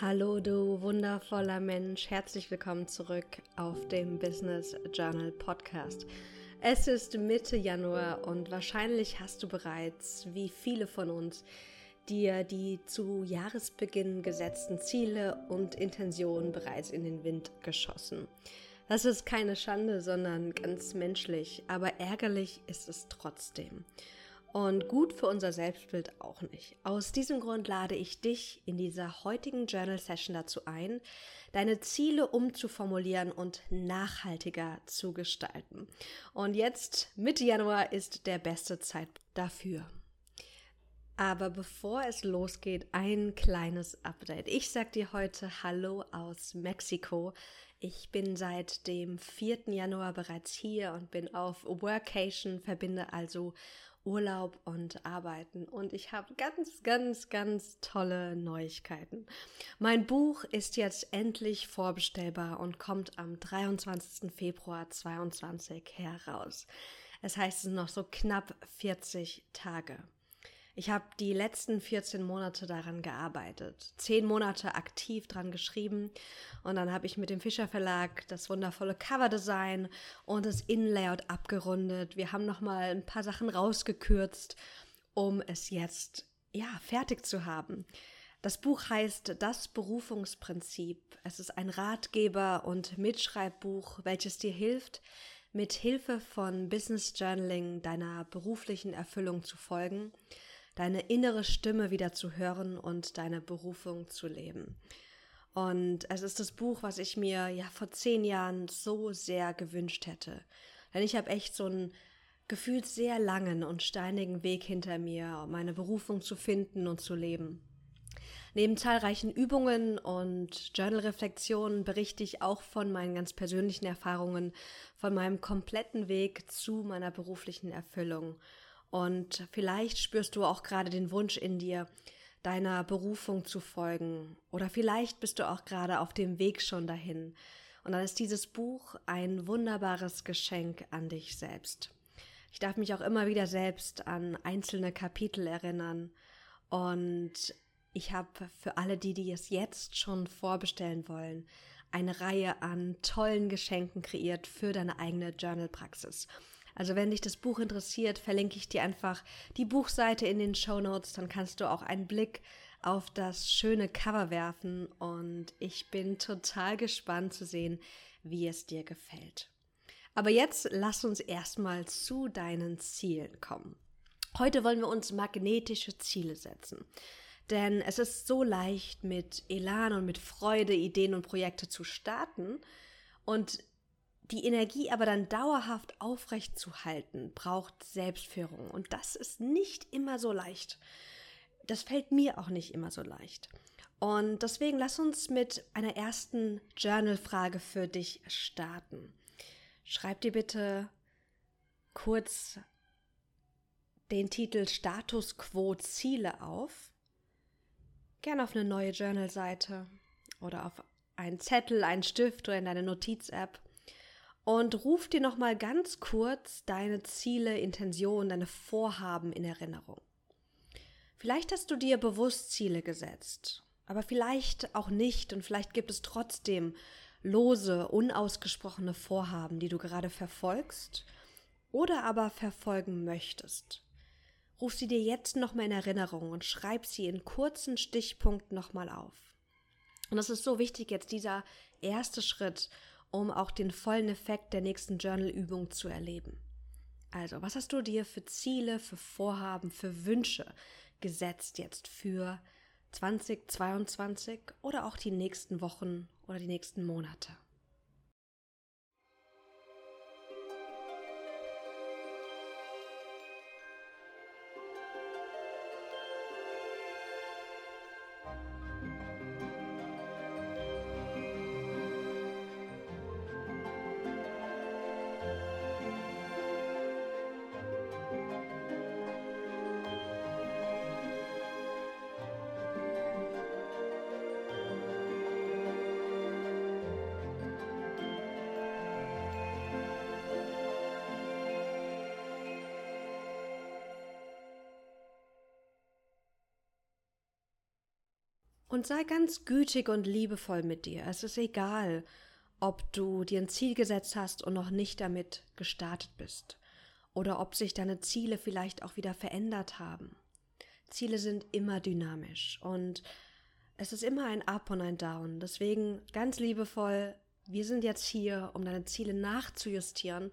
Hallo du wundervoller Mensch, herzlich willkommen zurück auf dem Business Journal Podcast. Es ist Mitte Januar und wahrscheinlich hast du bereits, wie viele von uns, dir die zu Jahresbeginn gesetzten Ziele und Intentionen bereits in den Wind geschossen. Das ist keine Schande, sondern ganz menschlich, aber ärgerlich ist es trotzdem und gut für unser Selbstbild auch nicht. Aus diesem Grund lade ich dich in dieser heutigen Journal Session dazu ein, deine Ziele umzuformulieren und nachhaltiger zu gestalten. Und jetzt, Mitte Januar, ist der beste Zeitpunkt dafür. Aber bevor es losgeht, ein kleines Update. Ich sag dir heute Hallo aus Mexiko. Ich bin seit dem 4. Januar bereits hier und bin auf Workation, verbinde also Urlaub und Arbeiten. Und ich habe ganz, ganz, ganz tolle Neuigkeiten. Mein Buch ist jetzt endlich vorbestellbar und kommt am 23. Februar 2022 heraus. Es heißt, es sind noch so knapp 40 Tage. Ich habe die letzten 14 Monate daran gearbeitet, zehn Monate aktiv dran geschrieben und dann habe ich mit dem Fischer Verlag das wundervolle Coverdesign und das Innenlayout abgerundet. Wir haben noch mal ein paar Sachen rausgekürzt, um es jetzt ja fertig zu haben. Das Buch heißt Das Berufungsprinzip. Es ist ein Ratgeber und Mitschreibbuch, welches dir hilft, mit Hilfe von Business Journaling deiner beruflichen Erfüllung zu folgen deine innere Stimme wieder zu hören und deine Berufung zu leben. Und es ist das Buch, was ich mir ja vor zehn Jahren so sehr gewünscht hätte. Denn ich habe echt so einen gefühlt sehr langen und steinigen Weg hinter mir, meine Berufung zu finden und zu leben. Neben zahlreichen Übungen und Journal-Reflexionen berichte ich auch von meinen ganz persönlichen Erfahrungen, von meinem kompletten Weg zu meiner beruflichen Erfüllung. Und vielleicht spürst du auch gerade den Wunsch in dir, deiner Berufung zu folgen. Oder vielleicht bist du auch gerade auf dem Weg schon dahin. Und dann ist dieses Buch ein wunderbares Geschenk an dich selbst. Ich darf mich auch immer wieder selbst an einzelne Kapitel erinnern. Und ich habe für alle, die, die es jetzt schon vorbestellen wollen, eine Reihe an tollen Geschenken kreiert für deine eigene Journal-Praxis. Also wenn dich das Buch interessiert, verlinke ich dir einfach die Buchseite in den Show Notes, dann kannst du auch einen Blick auf das schöne Cover werfen und ich bin total gespannt zu sehen, wie es dir gefällt. Aber jetzt lass uns erstmal zu deinen Zielen kommen. Heute wollen wir uns magnetische Ziele setzen. Denn es ist so leicht, mit Elan und mit Freude Ideen und Projekte zu starten. Und die Energie aber dann dauerhaft aufrecht zu halten, braucht Selbstführung. Und das ist nicht immer so leicht. Das fällt mir auch nicht immer so leicht. Und deswegen lass uns mit einer ersten Journal-Frage für dich starten. Schreib dir bitte kurz den Titel Status Quo Ziele auf. Gerne auf eine neue Journal-Seite oder auf einen Zettel, einen Stift oder in deine Notiz-App und ruf dir noch mal ganz kurz deine Ziele, Intentionen, deine Vorhaben in Erinnerung. Vielleicht hast du dir bewusst Ziele gesetzt, aber vielleicht auch nicht und vielleicht gibt es trotzdem lose, unausgesprochene Vorhaben, die du gerade verfolgst oder aber verfolgen möchtest. Ruf sie dir jetzt noch mal in Erinnerung und schreib sie in kurzen Stichpunkten noch mal auf. Und das ist so wichtig jetzt dieser erste Schritt, um auch den vollen Effekt der nächsten Journal-Übung zu erleben. Also, was hast du dir für Ziele, für Vorhaben, für Wünsche gesetzt jetzt für 2022 oder auch die nächsten Wochen oder die nächsten Monate? Und sei ganz gütig und liebevoll mit dir. Es ist egal, ob du dir ein Ziel gesetzt hast und noch nicht damit gestartet bist. Oder ob sich deine Ziele vielleicht auch wieder verändert haben. Ziele sind immer dynamisch und es ist immer ein Up und ein Down. Deswegen ganz liebevoll, wir sind jetzt hier, um deine Ziele nachzujustieren,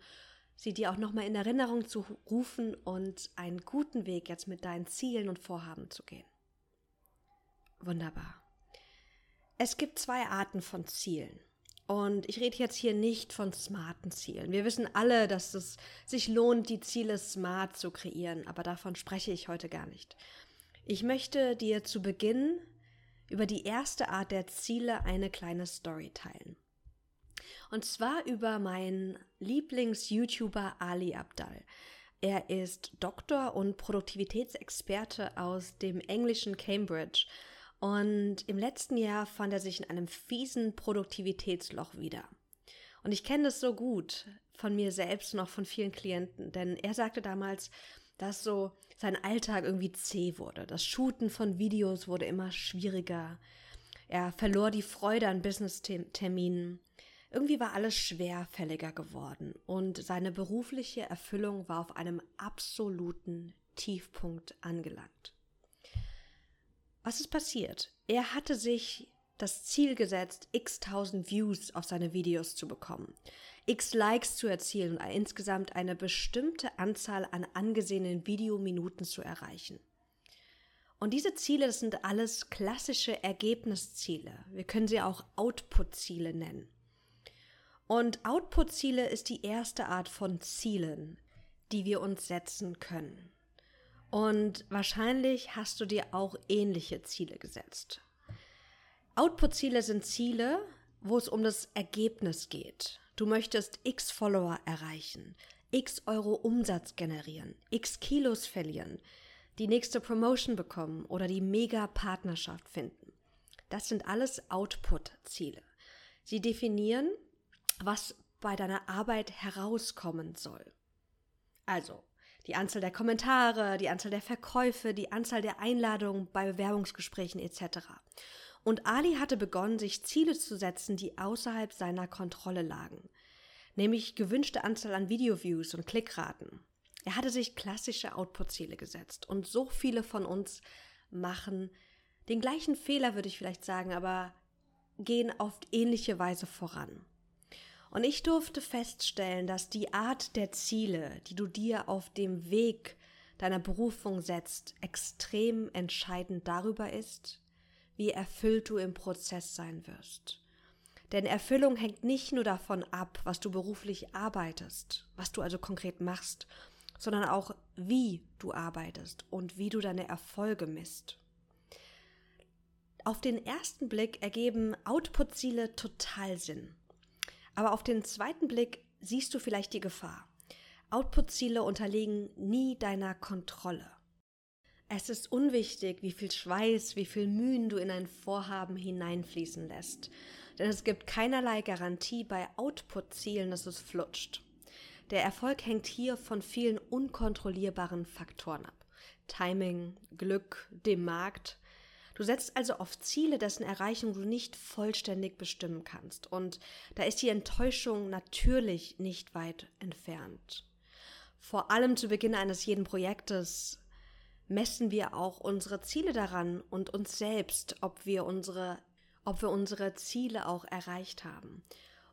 sie dir auch nochmal in Erinnerung zu rufen und einen guten Weg jetzt mit deinen Zielen und Vorhaben zu gehen. Wunderbar. Es gibt zwei Arten von Zielen. Und ich rede jetzt hier nicht von smarten Zielen. Wir wissen alle, dass es sich lohnt, die Ziele smart zu kreieren, aber davon spreche ich heute gar nicht. Ich möchte dir zu Beginn über die erste Art der Ziele eine kleine Story teilen. Und zwar über meinen Lieblings-YouTuber Ali Abdal. Er ist Doktor und Produktivitätsexperte aus dem englischen Cambridge und im letzten Jahr fand er sich in einem fiesen Produktivitätsloch wieder. Und ich kenne das so gut von mir selbst und auch von vielen Klienten, denn er sagte damals, dass so sein Alltag irgendwie zäh wurde. Das Shooten von Videos wurde immer schwieriger. Er verlor die Freude an Business-Terminen. Irgendwie war alles schwerfälliger geworden und seine berufliche Erfüllung war auf einem absoluten Tiefpunkt angelangt. Was ist passiert? Er hatte sich das Ziel gesetzt, x tausend Views auf seine Videos zu bekommen, x Likes zu erzielen und insgesamt eine bestimmte Anzahl an angesehenen Videominuten zu erreichen. Und diese Ziele, das sind alles klassische Ergebnisziele. Wir können sie auch Output-Ziele nennen. Und Output-Ziele ist die erste Art von Zielen, die wir uns setzen können. Und wahrscheinlich hast du dir auch ähnliche Ziele gesetzt. Output-Ziele sind Ziele, wo es um das Ergebnis geht. Du möchtest x Follower erreichen, x Euro Umsatz generieren, x Kilos verlieren, die nächste Promotion bekommen oder die Mega-Partnerschaft finden. Das sind alles Output-Ziele. Sie definieren, was bei deiner Arbeit herauskommen soll. Also, die Anzahl der Kommentare, die Anzahl der Verkäufe, die Anzahl der Einladungen bei Bewerbungsgesprächen etc. Und Ali hatte begonnen, sich Ziele zu setzen, die außerhalb seiner Kontrolle lagen, nämlich gewünschte Anzahl an Videoviews und Klickraten. Er hatte sich klassische Output-Ziele gesetzt und so viele von uns machen den gleichen Fehler, würde ich vielleicht sagen, aber gehen auf ähnliche Weise voran. Und ich durfte feststellen, dass die Art der Ziele, die du dir auf dem Weg deiner Berufung setzt, extrem entscheidend darüber ist, wie erfüllt du im Prozess sein wirst. Denn Erfüllung hängt nicht nur davon ab, was du beruflich arbeitest, was du also konkret machst, sondern auch, wie du arbeitest und wie du deine Erfolge misst. Auf den ersten Blick ergeben Output-Ziele total Sinn. Aber auf den zweiten Blick siehst du vielleicht die Gefahr. Output-Ziele unterliegen nie deiner Kontrolle. Es ist unwichtig, wie viel Schweiß, wie viel Mühen du in ein Vorhaben hineinfließen lässt. Denn es gibt keinerlei Garantie bei Output-Zielen, dass es flutscht. Der Erfolg hängt hier von vielen unkontrollierbaren Faktoren ab. Timing, Glück, dem Markt, Du setzt also auf Ziele, dessen Erreichung du nicht vollständig bestimmen kannst. Und da ist die Enttäuschung natürlich nicht weit entfernt. Vor allem zu Beginn eines jeden Projektes messen wir auch unsere Ziele daran und uns selbst, ob wir unsere, ob wir unsere Ziele auch erreicht haben.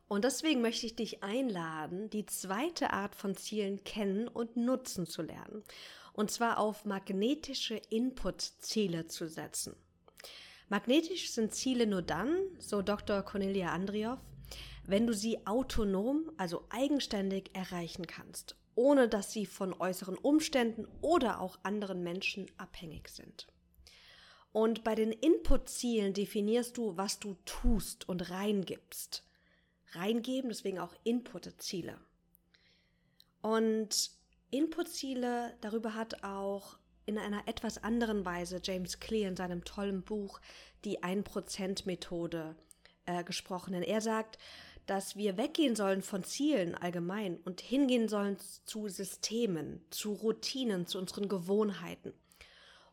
Und deswegen möchte ich dich einladen, die zweite Art von Zielen kennen und nutzen zu lernen. Und zwar auf magnetische Input-Ziele zu setzen. Magnetisch sind Ziele nur dann, so Dr. Cornelia Andrioff, wenn du sie autonom, also eigenständig erreichen kannst, ohne dass sie von äußeren Umständen oder auch anderen Menschen abhängig sind. Und bei den Input-Zielen definierst du, was du tust und reingibst. Reingeben, deswegen auch Input-Ziele. Und Input-Ziele, darüber hat auch in einer etwas anderen Weise James Clear in seinem tollen Buch Die 1%-Methode äh, gesprochen. Denn er sagt, dass wir weggehen sollen von Zielen allgemein und hingehen sollen zu Systemen, zu Routinen, zu unseren Gewohnheiten.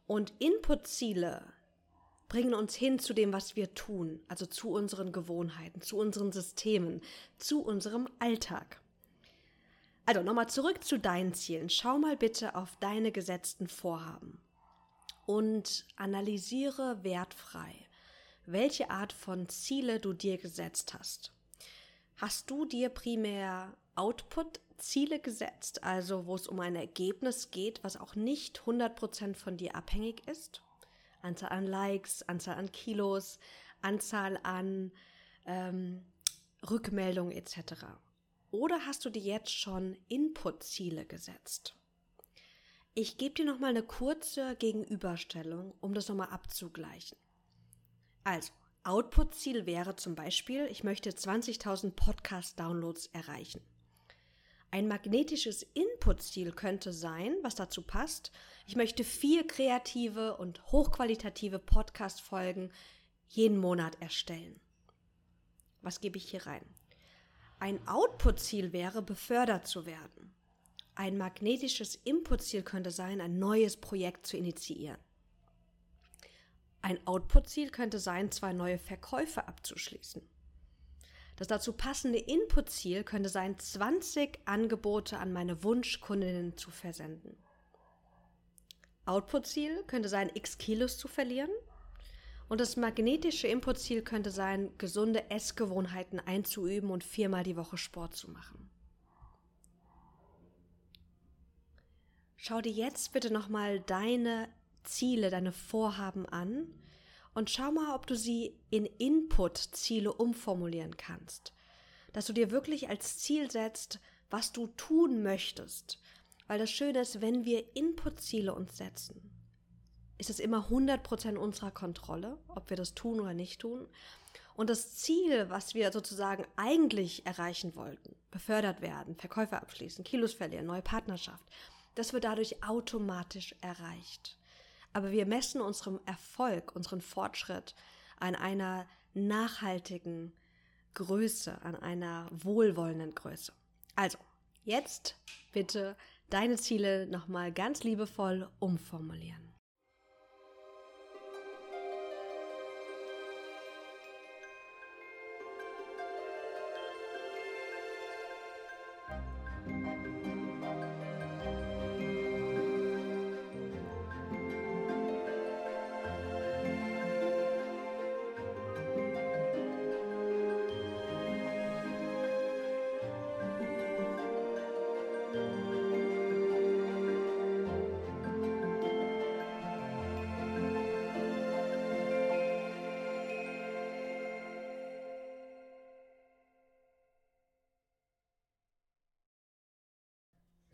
Und Input-Ziele bringen uns hin zu dem, was wir tun, also zu unseren Gewohnheiten, zu unseren Systemen, zu unserem Alltag. Also nochmal zurück zu deinen Zielen. Schau mal bitte auf deine gesetzten Vorhaben und analysiere wertfrei, welche Art von Ziele du dir gesetzt hast. Hast du dir primär Output-Ziele gesetzt, also wo es um ein Ergebnis geht, was auch nicht 100% von dir abhängig ist? Anzahl an Likes, Anzahl an Kilos, Anzahl an ähm, Rückmeldungen etc. Oder hast du dir jetzt schon Input-Ziele gesetzt? Ich gebe dir nochmal eine kurze Gegenüberstellung, um das nochmal abzugleichen. Also, Output-Ziel wäre zum Beispiel, ich möchte 20.000 Podcast-Downloads erreichen. Ein magnetisches Input-Ziel könnte sein, was dazu passt, ich möchte vier kreative und hochqualitative Podcast-Folgen jeden Monat erstellen. Was gebe ich hier rein? Ein Output-Ziel wäre, befördert zu werden. Ein magnetisches Input-Ziel könnte sein, ein neues Projekt zu initiieren. Ein Output-Ziel könnte sein, zwei neue Verkäufe abzuschließen. Das dazu passende Input-Ziel könnte sein, 20 Angebote an meine Wunschkundinnen zu versenden. Output-Ziel könnte sein, x Kilos zu verlieren. Und das magnetische Input-Ziel könnte sein, gesunde Essgewohnheiten einzuüben und viermal die Woche Sport zu machen. Schau dir jetzt bitte nochmal deine Ziele, deine Vorhaben an und schau mal, ob du sie in Input-Ziele umformulieren kannst. Dass du dir wirklich als Ziel setzt, was du tun möchtest. Weil das Schöne ist, wenn wir Input-Ziele uns setzen, ist es immer 100% unserer Kontrolle, ob wir das tun oder nicht tun. Und das Ziel, was wir sozusagen eigentlich erreichen wollten, befördert werden, Verkäufe abschließen, Kilos verlieren, neue Partnerschaft, das wird dadurch automatisch erreicht. Aber wir messen unseren Erfolg, unseren Fortschritt an einer nachhaltigen Größe, an einer wohlwollenden Größe. Also, jetzt bitte deine Ziele nochmal ganz liebevoll umformulieren.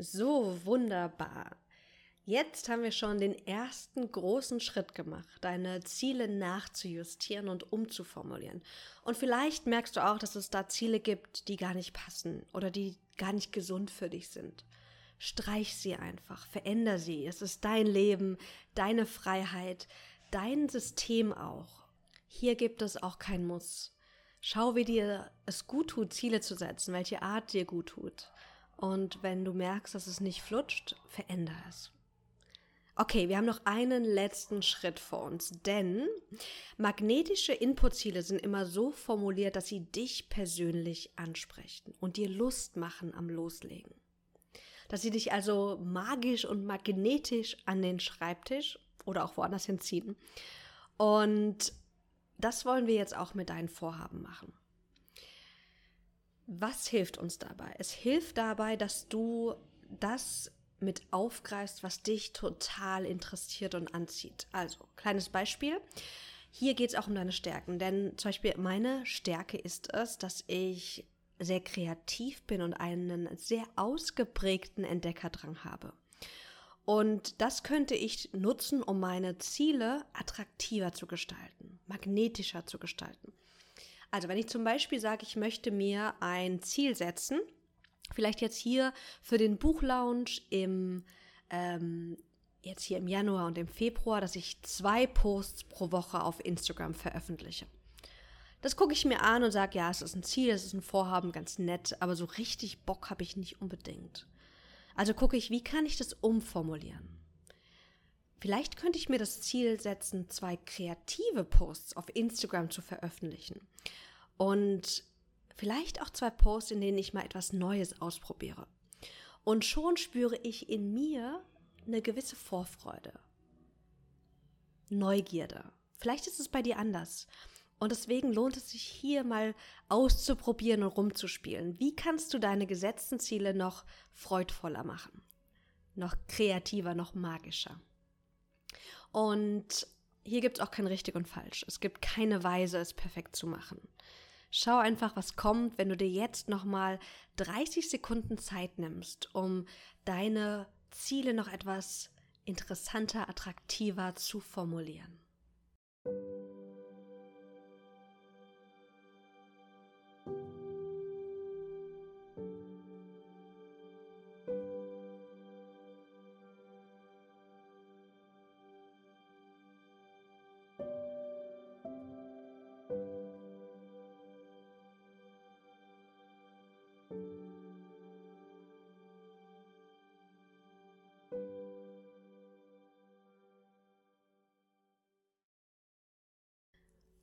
So wunderbar. Jetzt haben wir schon den ersten großen Schritt gemacht, deine Ziele nachzujustieren und umzuformulieren. Und vielleicht merkst du auch, dass es da Ziele gibt, die gar nicht passen oder die gar nicht gesund für dich sind. Streich sie einfach, veränder sie. Es ist dein Leben, deine Freiheit, dein System auch. Hier gibt es auch kein Muss. Schau, wie dir es gut tut, Ziele zu setzen, welche Art dir gut tut. Und wenn du merkst, dass es nicht flutscht, veränder es. Okay, wir haben noch einen letzten Schritt vor uns, denn magnetische Inputziele sind immer so formuliert, dass sie dich persönlich ansprechen und dir Lust machen am Loslegen. Dass sie dich also magisch und magnetisch an den Schreibtisch oder auch woanders hinziehen. Und das wollen wir jetzt auch mit deinen Vorhaben machen. Was hilft uns dabei? Es hilft dabei, dass du das mit aufgreifst, was dich total interessiert und anzieht. Also, kleines Beispiel. Hier geht es auch um deine Stärken, denn zum Beispiel meine Stärke ist es, dass ich sehr kreativ bin und einen sehr ausgeprägten Entdeckerdrang habe. Und das könnte ich nutzen, um meine Ziele attraktiver zu gestalten, magnetischer zu gestalten. Also wenn ich zum Beispiel sage, ich möchte mir ein Ziel setzen, vielleicht jetzt hier für den Buchlaunch im ähm, jetzt hier im Januar und im Februar, dass ich zwei Posts pro Woche auf Instagram veröffentliche. Das gucke ich mir an und sage, ja, es ist ein Ziel, es ist ein Vorhaben, ganz nett, aber so richtig Bock habe ich nicht unbedingt. Also gucke ich, wie kann ich das umformulieren? Vielleicht könnte ich mir das Ziel setzen, zwei kreative Posts auf Instagram zu veröffentlichen. Und vielleicht auch zwei Posts, in denen ich mal etwas Neues ausprobiere. Und schon spüre ich in mir eine gewisse Vorfreude, Neugierde. Vielleicht ist es bei dir anders. Und deswegen lohnt es sich hier mal auszuprobieren und rumzuspielen. Wie kannst du deine gesetzten Ziele noch freudvoller machen? Noch kreativer, noch magischer? Und hier gibt es auch kein richtig und falsch. Es gibt keine Weise, es perfekt zu machen. Schau einfach, was kommt, wenn du dir jetzt nochmal 30 Sekunden Zeit nimmst, um deine Ziele noch etwas interessanter, attraktiver zu formulieren.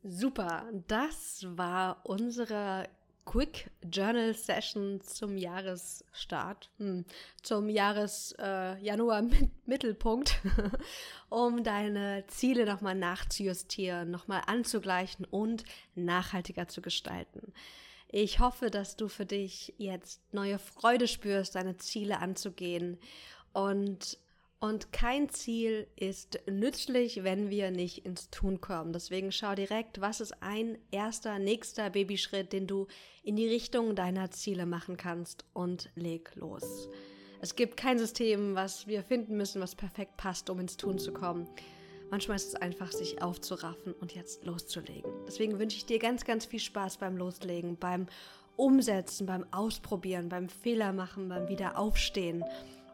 Super, das war unsere Quick Journal Session zum Jahresstart, hm, zum Jahres äh, um deine Ziele nochmal nachzujustieren, nochmal anzugleichen und nachhaltiger zu gestalten. Ich hoffe, dass du für dich jetzt neue Freude spürst, deine Ziele anzugehen. Und und kein Ziel ist nützlich, wenn wir nicht ins Tun kommen. Deswegen schau direkt, was ist ein erster, nächster Babyschritt, den du in die Richtung deiner Ziele machen kannst und leg los. Es gibt kein System, was wir finden müssen, was perfekt passt, um ins Tun zu kommen. Manchmal ist es einfach, sich aufzuraffen und jetzt loszulegen. Deswegen wünsche ich dir ganz, ganz viel Spaß beim Loslegen, beim Umsetzen, beim Ausprobieren, beim Fehler machen, beim Wiederaufstehen.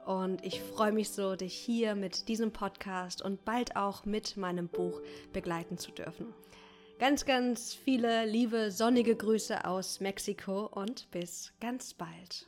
Und ich freue mich so, dich hier mit diesem Podcast und bald auch mit meinem Buch begleiten zu dürfen. Ganz, ganz viele liebe sonnige Grüße aus Mexiko und bis ganz bald.